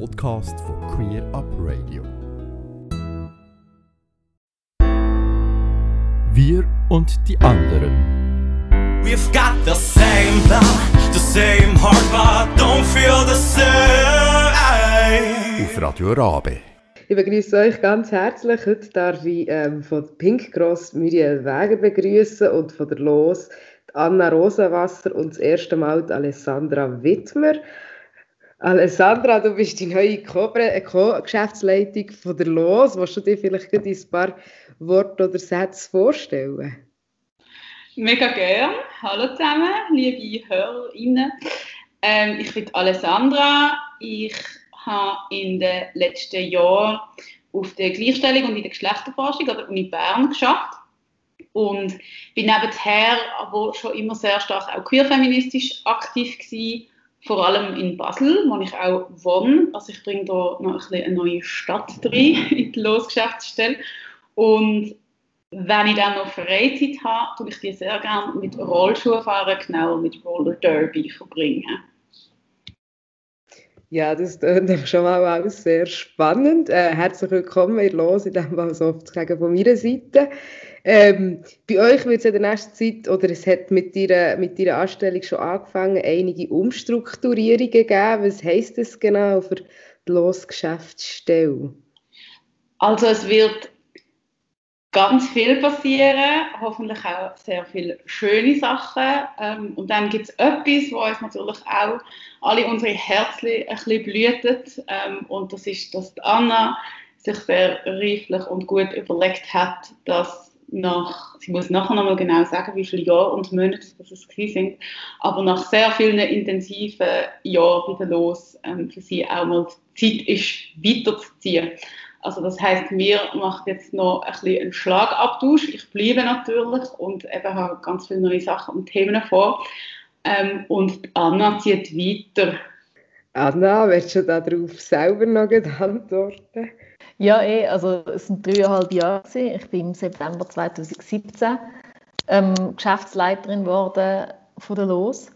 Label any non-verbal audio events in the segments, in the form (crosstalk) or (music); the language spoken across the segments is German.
Podcast von Queer Up Radio. Wir und die anderen. We've got the same blood, the same heart, but don't feel the same. Auf Radio Rabe. Ich begrüße euch ganz herzlich. Heute darf ich ähm, von Pink Cross Muriel Weger begrüßen und von der Los Anna Rosenwasser und das erste Mal die Alessandra Wittmer. Alessandra, du bist die neue Co-Geschäftsleitung von der Los. Willst du dir vielleicht ein paar Worte oder Sätze vorstellen? Mega gern. Hallo zusammen, liebe HörerInnen. Ähm, ich bin Alessandra. Ich habe in den letzten Jahren auf der Gleichstellung und in der Geschlechterforschung an der Uni Bern geschafft und bin nebenher aber schon immer sehr stark auch queerfeministisch aktiv gewesen, vor allem in Basel, wo ich auch wohne. Also ich bringe da noch ein eine neue Stadt rein (laughs) in die Losgeschäftsstelle. Und wenn ich dann noch Freizeit habe, tue ich die sehr gerne mit Rollschuhfahren, genau mit Roller Derby verbringen. Ja, das ist schon mal auch sehr spannend. Äh, herzlich willkommen ihr Los, in dem Fall sozusagen von meiner Seite. Ähm, bei euch wird es in der nächsten Zeit, oder es hat mit ihrer, mit ihrer Anstellung schon angefangen, einige Umstrukturierungen gegeben. Was heisst das genau für die Losgeschäftsstelle? Also es wird ganz viel passieren, hoffentlich auch sehr viele schöne Sachen. Ähm, und dann gibt es etwas, wo uns natürlich auch alle unsere Herzen ein bisschen blühtet. Ähm, und das ist, dass Anna sich sehr reiflich und gut überlegt hat, dass nach, sie muss nachher nochmal genau sagen, wie viele Jahre und Monate das es sind, aber nach sehr vielen intensiven Jahren wieder los ähm, für sie auch mal Zeit ist, weiterzuziehen. Also das heißt, wir machen jetzt noch ein bisschen einen Schlagabtausch. Ich bleibe natürlich und eben habe ganz viele neue Sachen und Themen vor. Ähm, und Anna zieht weiter. Anna, willst du darauf selber noch antworten? Ja, eh, also es sind dreieinhalb Jahre. Gewesen. Ich bin im September 2017 ähm, Geschäftsleiterin geworden von der LOS.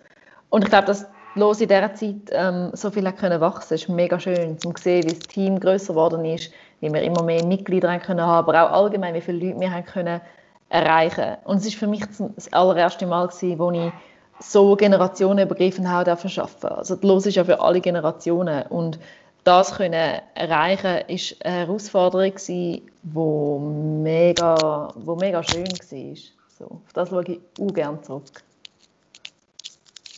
Und ich glaube, dass Los in dieser Zeit ähm, so viel können wachsen ist mega schön, zu sehen, wie das Team größer geworden ist, wie wir immer mehr Mitglieder haben können aber auch allgemein, wie viele Leute wir haben können erreichen. Und es ist für mich das allererste Mal gewesen, wo ich so generationenübergreifend arbeiten Also die Los ist ja für alle Generationen und das können erreichen ist eine Herausforderung gewesen, wo mega, wo mega schön war. So, auf das schaue ich auch gerne zurück.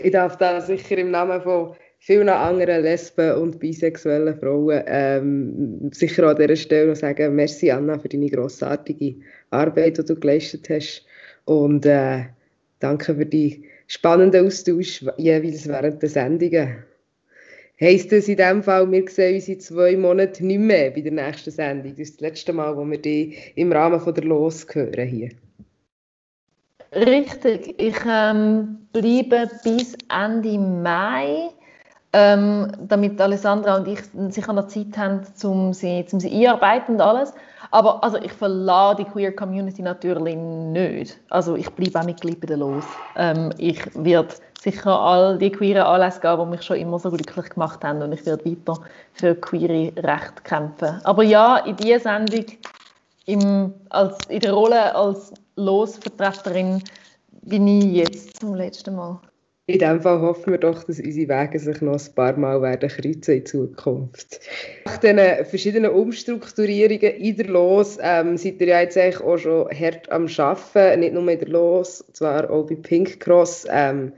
Ich darf da sicher im Namen von vielen anderen Lesben und bisexuellen Frauen ähm, sicher an dieser Stelle noch sagen, merci Anna für deine grossartige Arbeit, die du geleistet hast und äh, danke für die spannenden Austausch jeweils während der Sendungen. Heißt das in dem Fall, wir sehen uns in zwei Monaten nicht mehr bei der nächsten Sendung? Das ist das letzte Mal, wo wir die im Rahmen von der Los hören hier. Richtig. Ich ähm, bleibe bis Ende Mai, ähm, damit Alessandra und ich sicher noch Zeit haben, um sie, um sie einarbeiten und alles. Aber also ich verlasse die Queer Community natürlich nicht. Also ich bleibe auch Mitglied bei der Los. Ähm, ich werde sicher all die queeren Anlässe gehen, die mich schon immer so glücklich gemacht haben und ich werde weiter für queere Rechte kämpfen. Aber ja, in dieser Sendung im, als, in der Rolle als Losvertreterin bin ich jetzt zum letzten Mal. In dem Fall hoffen wir doch, dass unsere Wege sich noch ein paar Mal werden kreuzen in Zukunft. Nach diesen verschiedenen Umstrukturierungen in der Los ähm, seid ihr ja jetzt eigentlich auch schon hart am Arbeiten, nicht nur in der Los, zwar auch bei Pink Cross. Ähm,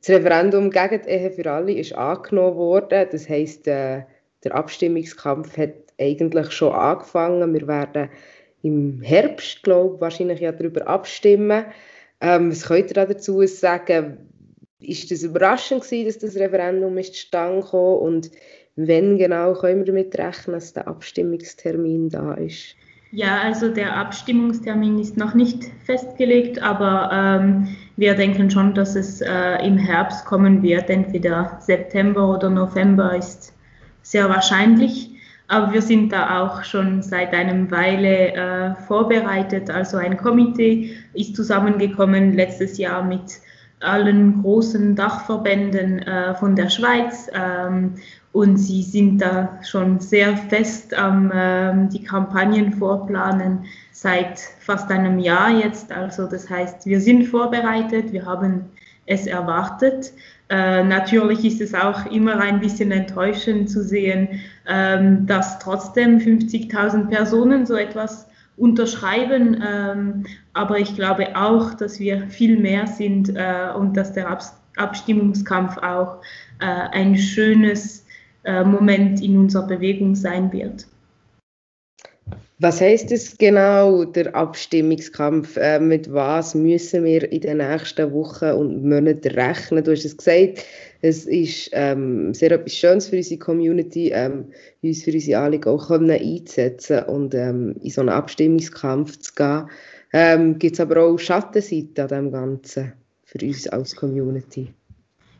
das Referendum gegen die Ehe für alle ist angenommen worden. Das heisst, äh, der Abstimmungskampf hat eigentlich schon angefangen. Wir werden im Herbst, glaube ich, wahrscheinlich ja darüber abstimmen. Ähm, was könnt ihr dazu sagen? Ist das überraschend gewesen, dass das Referendum ist zustande kam und wenn genau können wir damit rechnen, dass der Abstimmungstermin da ist? Ja, also der Abstimmungstermin ist noch nicht festgelegt, aber ähm, wir denken schon, dass es äh, im Herbst kommen wird. Entweder September oder November ist sehr wahrscheinlich. Aber wir sind da auch schon seit einem Weile äh, vorbereitet. Also ein Komitee ist zusammengekommen letztes Jahr mit allen großen Dachverbänden äh, von der Schweiz. Ähm, und sie sind da schon sehr fest am ähm, die Kampagnen vorplanen seit fast einem Jahr jetzt. Also das heißt, wir sind vorbereitet, wir haben es erwartet. Äh, natürlich ist es auch immer ein bisschen enttäuschend zu sehen, ähm, dass trotzdem 50.000 Personen so etwas unterschreiben. Ähm, aber ich glaube auch, dass wir viel mehr sind äh, und dass der Ab Abstimmungskampf auch äh, ein schönes äh, Moment in unserer Bewegung sein wird. Was heißt es genau, der Abstimmungskampf? Äh, mit was müssen wir in den nächsten Wochen und Monaten rechnen? Du hast es gesagt, es ist ähm, sehr etwas Schönes für unsere Community, ähm, uns für unsere Anliegen auch können einzusetzen und ähm, in so einen Abstimmungskampf zu gehen. Ähm, Gibt es aber auch Schattenseiten an dem Ganzen für uns als Community?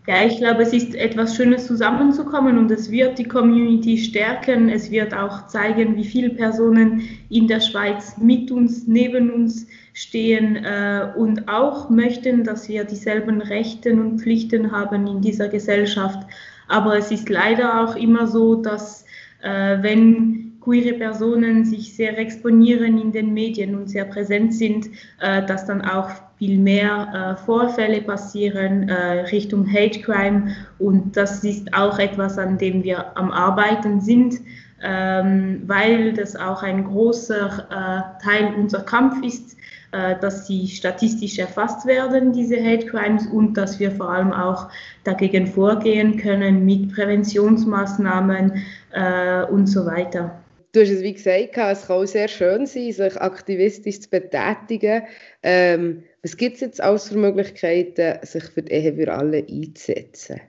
Ja, ich glaube, es ist etwas Schönes zusammenzukommen und es wird die Community stärken. Es wird auch zeigen, wie viele Personen in der Schweiz mit uns, neben uns stehen äh, und auch möchten, dass wir dieselben Rechte und Pflichten haben in dieser Gesellschaft. Aber es ist leider auch immer so, dass äh, wenn queere Personen sich sehr exponieren in den Medien und sehr präsent sind, äh, dass dann auch viel mehr äh, Vorfälle passieren äh, Richtung Hate Crime. Und das ist auch etwas, an dem wir am Arbeiten sind, ähm, weil das auch ein großer äh, Teil unserer Kampf ist, äh, dass sie statistisch erfasst werden, diese Hate Crimes, und dass wir vor allem auch dagegen vorgehen können mit Präventionsmaßnahmen äh, und so weiter. Du hast es wie gesagt, es kann auch sehr schön sein, sich aktivistisch zu betätigen. Ähm, was gibt es jetzt alles für Möglichkeiten, sich für die Ehe für alle einzusetzen?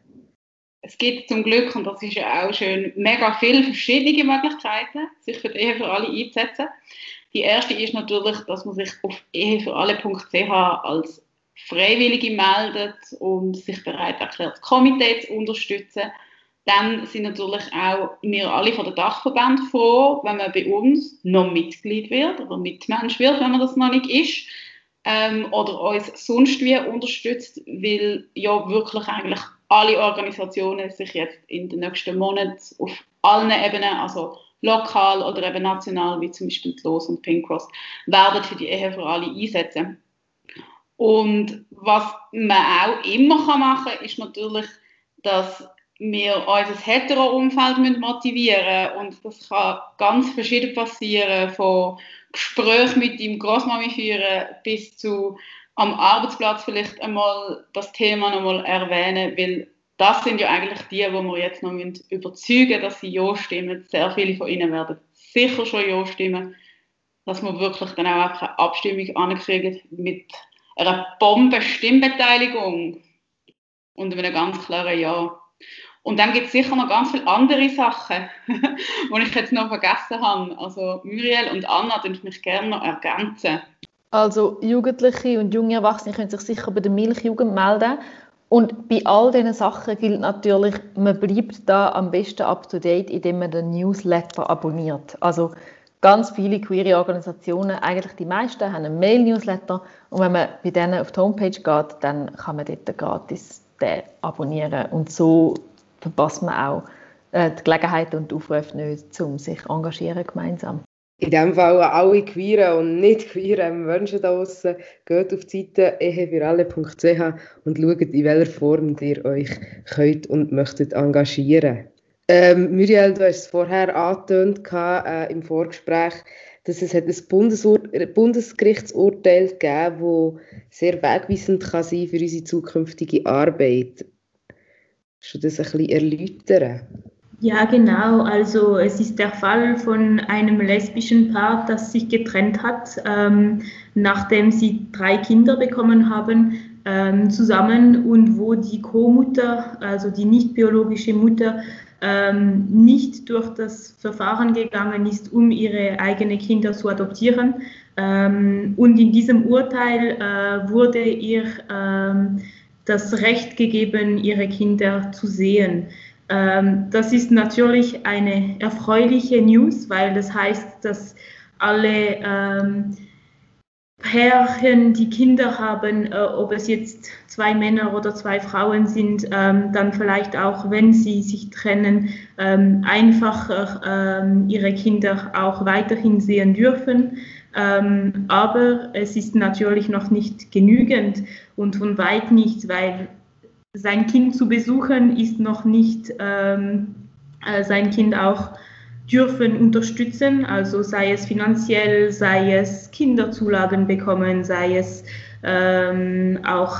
Es gibt zum Glück, und das ist ja auch schön, mega viele verschiedene Möglichkeiten, sich für die Ehe für alle einzusetzen. Die erste ist natürlich, dass man sich auf ehefüralle.ch als Freiwillige meldet und sich bereit erklärt, das Komitee zu unterstützen. Dann sind natürlich auch wir alle von der Dachverband froh, wenn man bei uns noch Mitglied wird oder Mitmensch wird, wenn man das noch nicht ist. Ähm, oder uns sonst wie unterstützt, weil ja wirklich eigentlich alle Organisationen sich jetzt in den nächsten Monaten auf allen Ebenen, also lokal oder eben national, wie zum Beispiel Los und Pink Cross, werden für die Ehe für alle einsetzen. Und was man auch immer machen kann, ist natürlich, dass wir unser hetero-Umfeld motivieren müssen. Und das kann ganz verschieden passieren, von Gesprächen mit dem Großmami führen bis zu am Arbeitsplatz vielleicht einmal das Thema nochmal erwähnen, weil das sind ja eigentlich die, wo wir jetzt noch überzeugen müssen, dass sie Ja stimmen. Sehr viele von ihnen werden sicher schon Ja stimmen, dass wir wirklich dann auch eine Abstimmung ankriegen mit einer Bomben-Stimmbeteiligung und einem ganz klaren Ja. Und dann gibt es sicher noch ganz viele andere Sachen, (laughs) die ich jetzt noch vergessen habe. Also Muriel und Anna dürfen mich gerne noch ergänzen. Also Jugendliche und junge Erwachsene können sich sicher bei der Milchjugend melden. Und bei all diesen Sachen gilt natürlich, man bleibt da am besten up-to-date, indem man den Newsletter abonniert. Also ganz viele queere Organisationen, eigentlich die meisten, haben einen Mail-Newsletter. Und wenn man bei denen auf die Homepage geht, dann kann man dort gratis den abonnieren. Und so verpasst man auch äh, die Gelegenheit und die Aufrufe nicht, um sich engagieren gemeinsam. In diesem Fall alle queeren und nicht queeren Menschen da draußen, geht auf die Seite ehefiralle.ch und schaut, in welcher Form ihr euch könnt und möchtet engagieren. Ähm, Muriel, du hast es vorher angetönt äh, im Vorgespräch, dass es ein Bundesur Bundesgerichtsurteil gegeben das sehr wegweisend kann sein für unsere zukünftige Arbeit. Kannst du das ein bisschen erläutern? Ja, genau. Also es ist der Fall von einem lesbischen Paar, das sich getrennt hat, ähm, nachdem sie drei Kinder bekommen haben, ähm, zusammen und wo die Co-Mutter, also die nicht biologische Mutter, ähm, nicht durch das Verfahren gegangen ist, um ihre eigenen Kinder zu adoptieren. Ähm, und in diesem Urteil äh, wurde ihr ähm, das Recht gegeben, ihre Kinder zu sehen. Ähm, das ist natürlich eine erfreuliche News, weil das heißt, dass alle ähm, Pärchen, die Kinder haben, äh, ob es jetzt zwei Männer oder zwei Frauen sind, ähm, dann vielleicht auch, wenn sie sich trennen, ähm, einfacher ähm, ihre Kinder auch weiterhin sehen dürfen. Ähm, aber es ist natürlich noch nicht genügend und von weit nicht, weil sein Kind zu besuchen ist noch nicht ähm, äh, sein Kind auch dürfen unterstützen, also sei es finanziell, sei es Kinderzulagen bekommen, sei es ähm, auch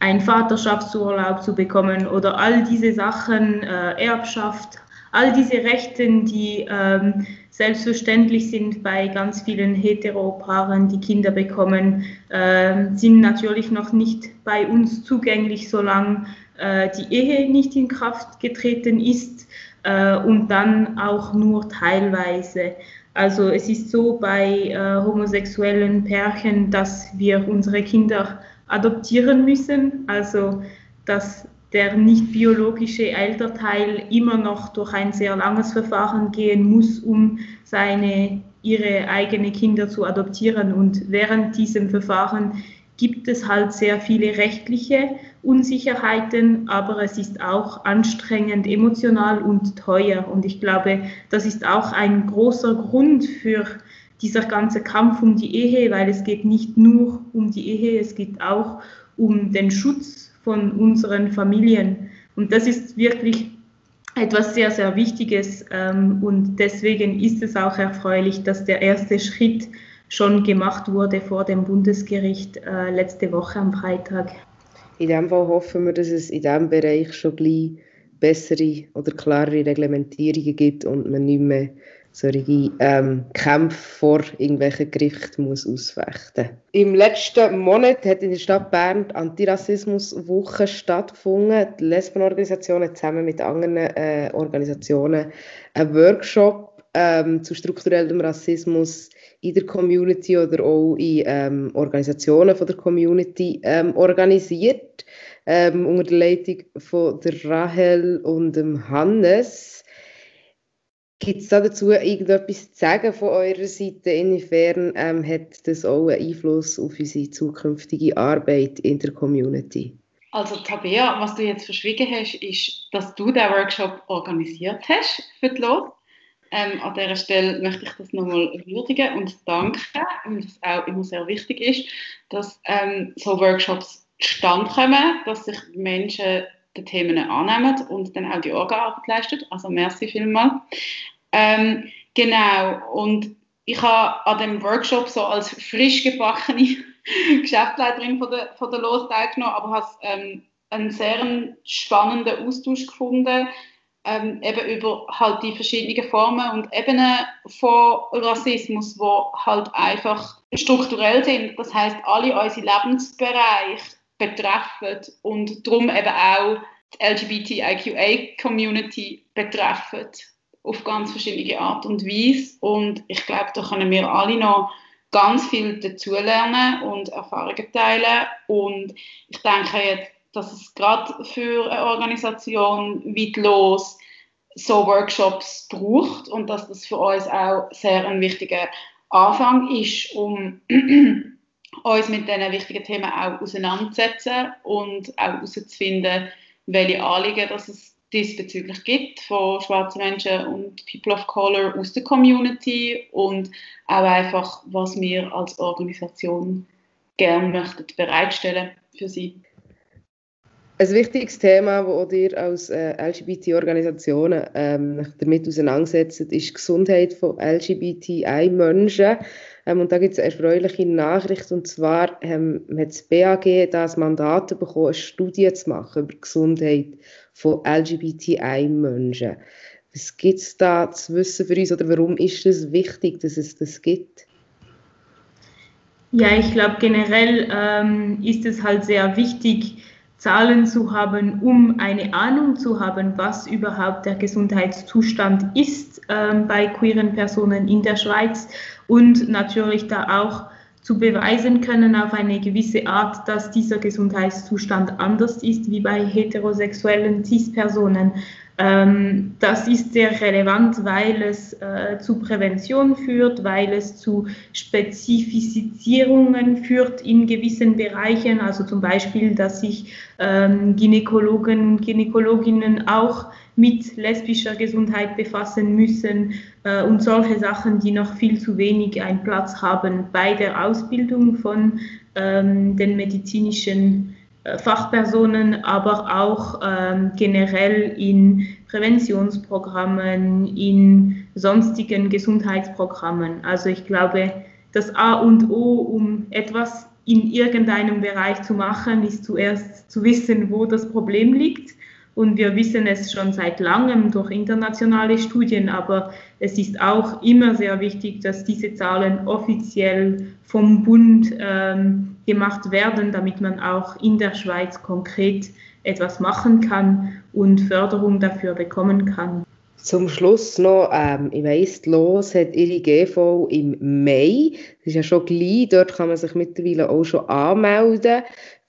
ein Vaterschaftsurlaub zu bekommen oder all diese Sachen, äh, Erbschaft, all diese Rechten, die ähm, selbstverständlich sind bei ganz vielen Heteropaaren, die Kinder bekommen, äh, sind natürlich noch nicht bei uns zugänglich, solange äh, die Ehe nicht in Kraft getreten ist äh, und dann auch nur teilweise. Also es ist so bei äh, homosexuellen Pärchen, dass wir unsere Kinder adoptieren müssen, also dass der nicht biologische Elternteil immer noch durch ein sehr langes Verfahren gehen muss, um seine, ihre eigenen Kinder zu adoptieren. Und während diesem Verfahren gibt es halt sehr viele rechtliche Unsicherheiten, aber es ist auch anstrengend, emotional und teuer. Und ich glaube, das ist auch ein großer Grund für dieser ganze Kampf um die Ehe, weil es geht nicht nur um die Ehe, es geht auch um den Schutz von unseren Familien. Und das ist wirklich etwas sehr, sehr Wichtiges. Ähm, und deswegen ist es auch erfreulich, dass der erste Schritt schon gemacht wurde vor dem Bundesgericht äh, letzte Woche am Freitag. In dem Fall hoffen wir, dass es in diesem Bereich schon gleich bessere oder klarere Reglementierungen gibt und man nicht mehr solche ähm, Kämpfe vor irgendwelchen Gerichten muss ausfechten Im letzten Monat hat in der Stadt Bern die Antirassismuswoche stattgefunden. Die Lesbenorganisation hat zusammen mit anderen äh, Organisationen einen Workshop ähm, zu strukturellem Rassismus in der Community oder auch in ähm, Organisationen von der Community ähm, organisiert, ähm, unter der Leitung von der Rahel und dem Hannes. Gibt es da dazu irgendetwas zu sagen von eurer Seite? Inwiefern ähm, hat das auch einen Einfluss auf unsere zukünftige Arbeit in der Community? Also Tabea, was du jetzt verschwiegen hast, ist, dass du den Workshop organisiert hast für die LOS. Ähm, an dieser Stelle möchte ich das nochmal würdigen und danken, weil es auch immer sehr wichtig ist, dass ähm, so Workshops zustande kommen, dass sich Menschen die Themen annehmen und dann auch die Orgaarbeit leisten. Also merci vielmals. Ähm, genau, und ich habe an dem Workshop so als frisch gebackene (laughs) Geschäftsleiterin von der, von der LOS teilgenommen, aber habe ähm, einen sehr spannenden Austausch gefunden ähm, eben über halt die verschiedenen Formen und Ebenen von Rassismus, wo halt einfach strukturell sind. Das heißt, alle unsere Lebensbereiche betreffen und darum eben auch die LGBTIQA-Community betreffen auf ganz verschiedene Art und Weise. Und ich glaube, da können wir alle noch ganz viel dazulernen und Erfahrungen teilen. Und ich denke jetzt, dass es gerade für eine Organisation wie LOS so Workshops braucht und dass das für uns auch sehr ein wichtiger Anfang ist, um (clears throat) uns mit diesen wichtigen Themen auch auseinanderzusetzen und auch herauszufinden, welche Anliegen dass es diesbezüglich gibt von schwarzen Menschen und People of Color aus der Community und auch einfach, was wir als Organisation gerne möchten bereitstellen für sie. Ein wichtiges Thema, das ihr als äh, LGBT-Organisationen ähm, damit auseinandersetzt, ist die Gesundheit von LGBTI-Menschen. Ähm, und da gibt es eine erfreuliche Nachricht, und zwar ähm, hat das BAG das Mandat bekommen, eine Studie zu machen über die Gesundheit von LGBTI-Menschen. Was gibt es da zu wissen für uns oder warum ist es wichtig, dass es das gibt? Ja, ich glaube generell ähm, ist es halt sehr wichtig, Zahlen zu haben, um eine Ahnung zu haben, was überhaupt der Gesundheitszustand ist äh, bei queeren Personen in der Schweiz und natürlich da auch zu beweisen können auf eine gewisse Art, dass dieser Gesundheitszustand anders ist wie bei heterosexuellen CIS-Personen. Ähm, das ist sehr relevant, weil es äh, zu Prävention führt, weil es zu Spezifizierungen führt in gewissen Bereichen, also zum Beispiel, dass sich ähm, Gynäkologen, Gynäkologinnen auch mit lesbischer Gesundheit befassen müssen äh, und solche Sachen, die noch viel zu wenig einen Platz haben bei der Ausbildung von ähm, den medizinischen äh, Fachpersonen, aber auch ähm, generell in Präventionsprogrammen, in sonstigen Gesundheitsprogrammen. Also ich glaube, das A und O, um etwas in irgendeinem Bereich zu machen, ist zuerst zu wissen, wo das Problem liegt und wir wissen es schon seit langem durch internationale Studien, aber es ist auch immer sehr wichtig, dass diese Zahlen offiziell vom Bund ähm, gemacht werden, damit man auch in der Schweiz konkret etwas machen kann und Förderung dafür bekommen kann. Zum Schluss noch, ähm, ich weiss, Los hat ihre GV im Mai. Das ist ja schon gleich. Dort kann man sich mittlerweile auch schon anmelden.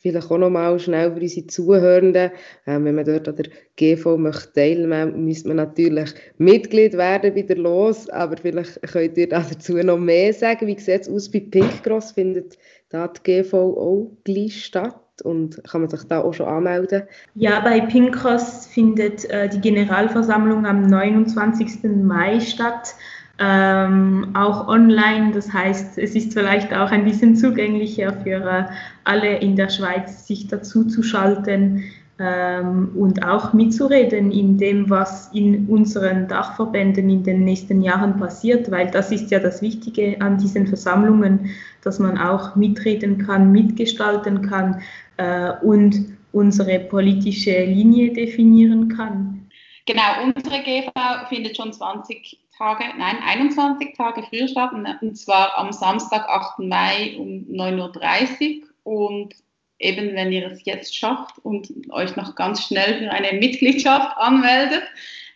Vielleicht auch noch mal schnell für unsere Zuhörenden. Ähm, wenn man dort an der GV möchte teilnehmen müsste man natürlich Mitglied werden bei der Los. Aber vielleicht könnt ihr dazu noch mehr sagen. Wie sieht es aus bei Pink Cross? Findet da die GV auch gleich statt? und kann man sich da auch schon anmelden? Ja, bei Pinkos findet äh, die Generalversammlung am 29. Mai statt ähm, auch online. Das heißt, es ist vielleicht auch ein bisschen zugänglicher für äh, alle in der Schweiz, sich dazu zu schalten ähm, und auch mitzureden in dem, was in unseren Dachverbänden in den nächsten Jahren passiert, weil das ist ja das Wichtige an diesen Versammlungen, dass man auch mitreden kann, mitgestalten kann äh, und unsere politische Linie definieren kann. Genau, unsere GV findet schon 20 Tage, nein, 21 Tage früher statt, und zwar am Samstag, 8. Mai um 9.30 Uhr. Und eben, wenn ihr es jetzt schafft und euch noch ganz schnell für eine Mitgliedschaft anmeldet,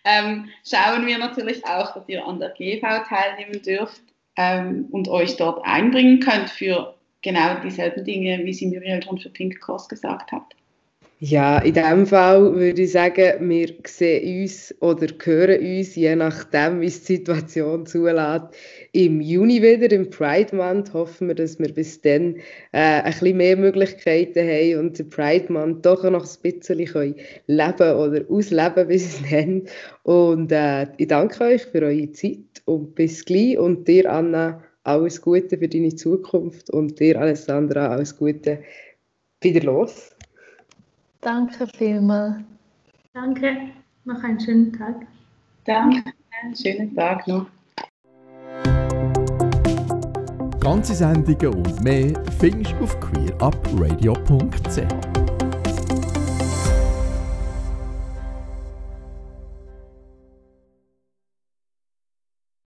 ähm, schauen wir natürlich auch, dass ihr an der GV teilnehmen dürft ähm, und euch dort einbringen könnt für genau dieselben Dinge, wie sie Muriel schon für Pink Cross gesagt hat. Ja, in diesem Fall würde ich sagen, wir sehen uns oder hören uns, je nachdem, wie es die Situation zulässt, im Juni wieder, im Pride Month. Hoffen wir, dass wir bis dann äh, ein bisschen mehr Möglichkeiten haben und den Pride Month doch noch ein bisschen können leben oder ausleben bis dann. (laughs) Und äh, ich danke euch für eure Zeit und bis gleich. Und dir, Anna, alles Gute für deine Zukunft und dir, Alessandra, alles Gute. Wieder los. Danke vielmals. Danke. Noch einen schönen Tag. Danke. Einen schönen Tag noch. Ganze Sendungen und mehr findest du auf queerupradio.ch.